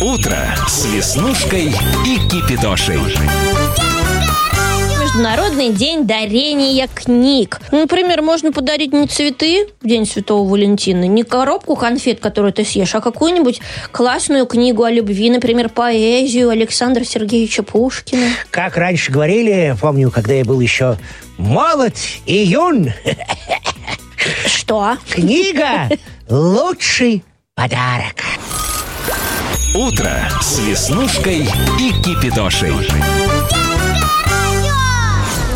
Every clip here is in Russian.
Утро с Веснушкой и Кипидошей. Международный день дарения книг. Например, можно подарить не цветы в День Святого Валентина, не коробку конфет, которую ты съешь, а какую-нибудь классную книгу о любви, например, поэзию Александра Сергеевича Пушкина. Как раньше говорили, помню, когда я был еще молод и юн, Что? книга – лучший подарок. Утро с Веснушкой и Кипидошей.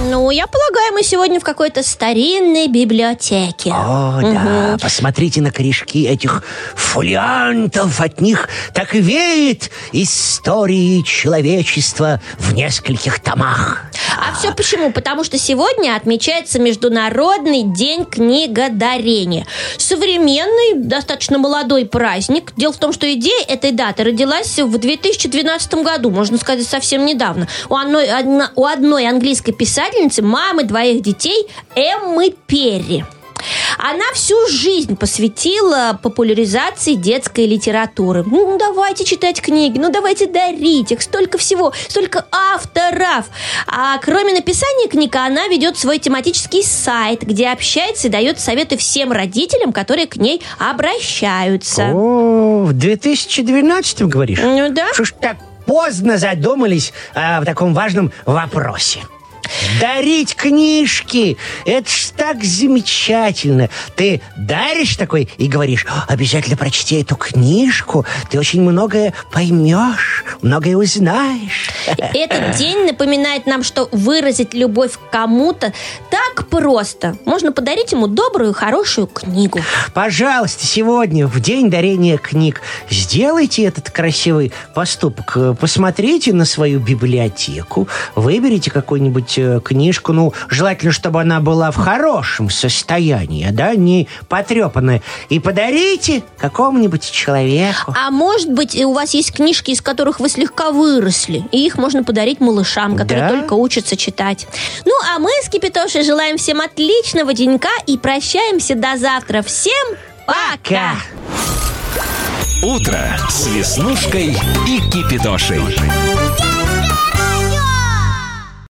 Ну, я полагаю, мы сегодня в какой-то старинной библиотеке. О, да, посмотрите на корешки этих фолиантов. От них так и веет истории человечества в нескольких томах. А все почему? Потому что сегодня отмечается Международный день книгодарения. Современный, достаточно молодой праздник. Дело в том, что идея этой даты родилась в 2012 году, можно сказать, совсем недавно. У одной, одна- у одной английской писательницы, мамы двоих детей, Эммы Перри. Она всю жизнь посвятила популяризации детской литературы. Ну, давайте читать книги, ну, давайте дарить их. Столько всего, столько авторов. А кроме написания книг, она ведет свой тематический сайт, где общается и дает советы всем родителям, которые к ней обращаются. О, в 2012 говоришь? Ну да. Что ж так поздно задумались о таком важном вопросе? Дарить книжки, это ж так замечательно. Ты даришь такой и говоришь, «О, обязательно прочти эту книжку, ты очень многое поймешь, многое узнаешь. Этот день напоминает нам, что выразить любовь к кому-то так просто. Можно подарить ему добрую, хорошую книгу. Пожалуйста, сегодня, в день дарения книг, сделайте этот красивый поступок. Э, Посмотрите на свою библиотеку, выберите какую-нибудь э, книжку, ну, желательно, чтобы она была в хорошем состоянии, да, не потрепанная, и подарите какому-нибудь человеку. А может быть, и у вас есть книжки, из которых вы слегка выросли, и их можно подарить малышам, которые Да? только учатся читать. Ну, а мы с Кипитошей желаем всем отличного денька и прощаемся до завтра. Всем пока! Утро с Веснушкой и Кипидошей.